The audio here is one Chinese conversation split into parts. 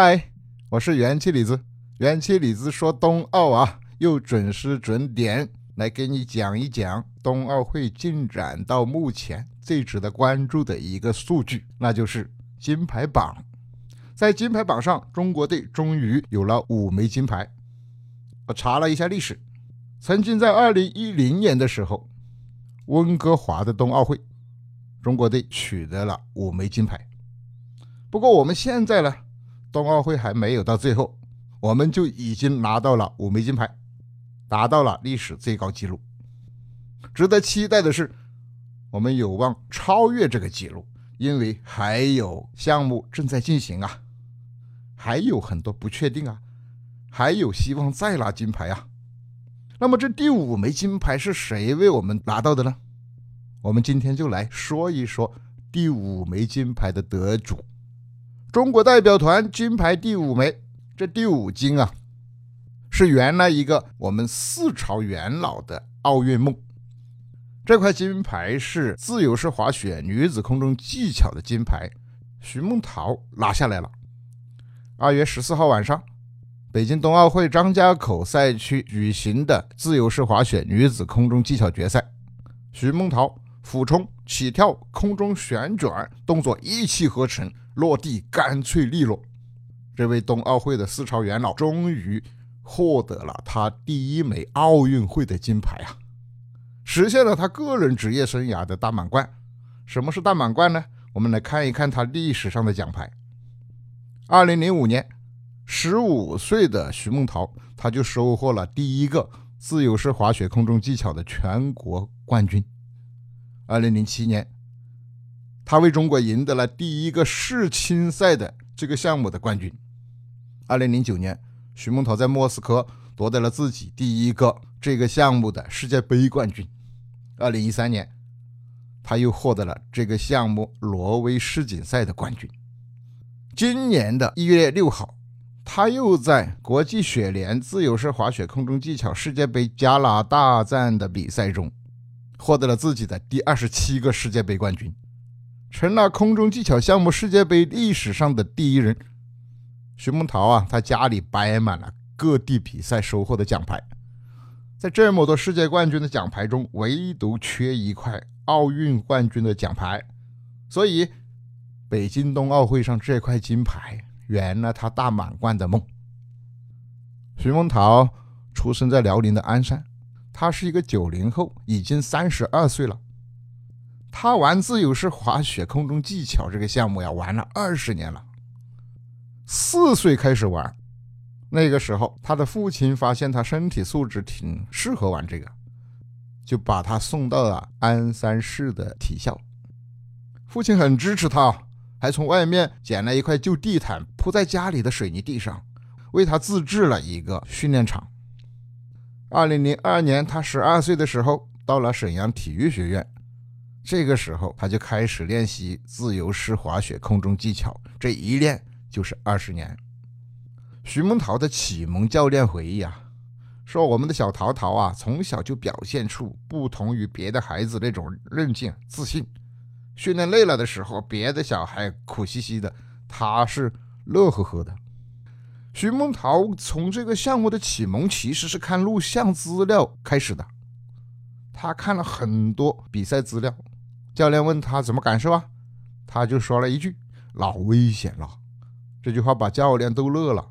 嗨，我是元气李子。元气李子说冬奥啊，又准时准点来给你讲一讲冬奥会进展到目前最值得关注的一个数据，那就是金牌榜。在金牌榜上，中国队终于有了五枚金牌。我查了一下历史，曾经在二零一零年的时候，温哥华的冬奥会，中国队取得了五枚金牌。不过我们现在呢？冬奥会还没有到最后，我们就已经拿到了五枚金牌，达到了历史最高纪录。值得期待的是，我们有望超越这个纪录，因为还有项目正在进行啊，还有很多不确定啊，还有希望再拿金牌啊。那么这第五枚金牌是谁为我们拿到的呢？我们今天就来说一说第五枚金牌的得主。中国代表团金牌第五枚，这第五金啊，是原来一个我们四朝元老的奥运梦。这块金牌是自由式滑雪女子空中技巧的金牌，徐梦桃拿下来了。二月十四号晚上，北京冬奥会张家口赛区举行的自由式滑雪女子空中技巧决赛，徐梦桃俯冲、起跳、空中旋转动作一气呵成。落地干脆利落，这位冬奥会的四朝元老终于获得了他第一枚奥运会的金牌啊！实现了他个人职业生涯的大满贯。什么是大满贯呢？我们来看一看他历史上的奖牌。二零零五年，十五岁的徐梦桃，他就收获了第一个自由式滑雪空中技巧的全国冠军。二零零七年。他为中国赢得了第一个世青赛的这个项目的冠军。二零零九年，徐梦桃在莫斯科夺得了自己第一个这个项目的世界杯冠军。二零一三年，他又获得了这个项目挪威世锦赛的冠军。今年的一月六号，他又在国际雪联自由式滑雪空中技巧世界杯加拿大站的比赛中，获得了自己的第二十七个世界杯冠军。成了空中技巧项目世界杯历史上的第一人。徐梦桃啊，他家里摆满了各地比赛收获的奖牌，在这么多世界冠军的奖牌中，唯独缺一块奥运冠军的奖牌，所以北京冬奥会上这块金牌圆了他大满贯的梦。徐梦桃出生在辽宁的鞍山，他是一个九零后，已经三十二岁了。他玩自由式滑雪空中技巧这个项目呀，玩了二十年了。四岁开始玩，那个时候他的父亲发现他身体素质挺适合玩这个，就把他送到了鞍山市的体校。父亲很支持他，还从外面捡了一块旧地毯铺在家里的水泥地上，为他自制了一个训练场。二零零二年，他十二岁的时候，到了沈阳体育学院。这个时候，他就开始练习自由式滑雪空中技巧，这一练就是二十年。徐梦桃的启蒙教练回忆啊，说我们的小桃桃啊，从小就表现出不同于别的孩子那种韧劲、自信。训练累了的时候，别的小孩苦兮兮的，他是乐呵呵的。徐梦桃从这个项目的启蒙其实是看录像资料开始的，他看了很多比赛资料。教练问他怎么感受啊？他就说了一句：“老危险了。”这句话把教练都乐了。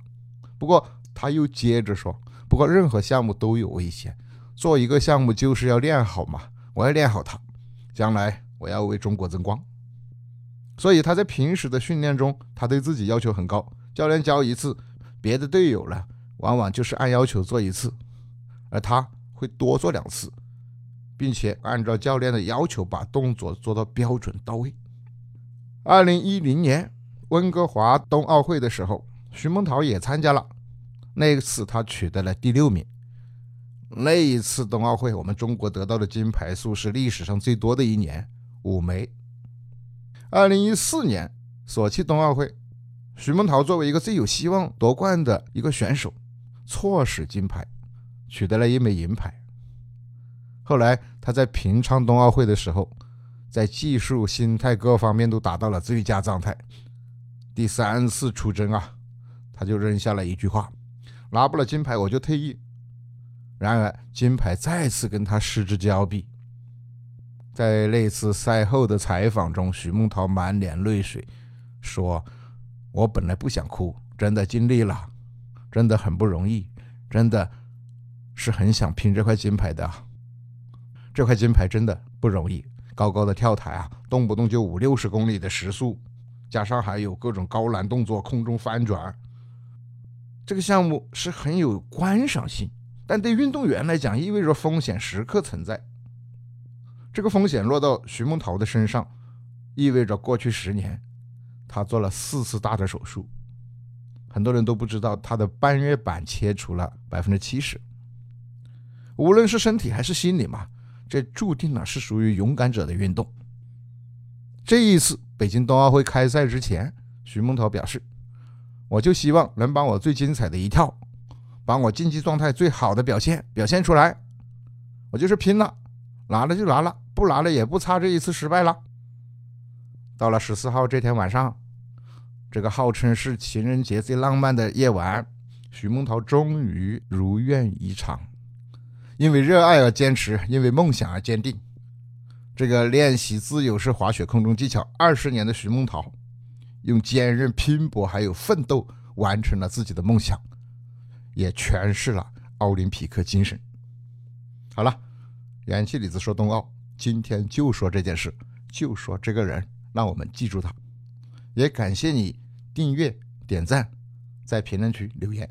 不过他又接着说：“不过任何项目都有危险，做一个项目就是要练好嘛。我要练好它，将来我要为中国争光。”所以他在平时的训练中，他对自己要求很高。教练教一次，别的队友呢，往往就是按要求做一次，而他会多做两次。并且按照教练的要求把动作做到标准到位。二零一零年温哥华冬奥会的时候，徐梦桃也参加了，那次他取得了第六名。那一次冬奥会，我们中国得到的金牌数是历史上最多的一年，五枚。二零一四年索契冬奥会，徐梦桃作为一个最有希望夺冠的一个选手，错失金牌，取得了一枚银牌。后来他在平昌冬奥会的时候，在技术、心态各方面都达到了最佳状态。第三次出征啊，他就扔下了一句话：“拿不了金牌我就退役。”然而，金牌再次跟他失之交臂。在那次赛后的采访中，徐梦桃满脸泪水，说：“我本来不想哭，真的尽力了，真的很不容易，真的是很想拼这块金牌的。这块金牌真的不容易，高高的跳台啊，动不动就五六十公里的时速，加上还有各种高难动作、空中翻转，这个项目是很有观赏性。”但对运动员来讲，意味着风险时刻存在。这个风险落到徐梦桃的身上，意味着过去十年，他做了四次大的手术。很多人都不知道，他的半月板切除了百分之七十。无论是身体还是心理嘛，这注定了是属于勇敢者的运动。这一次北京冬奥会开赛之前，徐梦桃表示：“我就希望能把我最精彩的一跳。”把我竞技状态最好的表现表现出来，我就是拼了，拿了就拿了，不拿了也不差这一次失败了。到了十四号这天晚上，这个号称是情人节最浪漫的夜晚，徐梦桃终于如愿以偿。因为热爱而坚持，因为梦想而坚定。这个练习自由式滑雪空中技巧二十年的徐梦桃，用坚韧拼搏还有奋斗，完成了自己的梦想。也诠释了奥林匹克精神。好了，元气李子说冬奥，今天就说这件事，就说这个人，让我们记住他。也感谢你订阅、点赞，在评论区留言。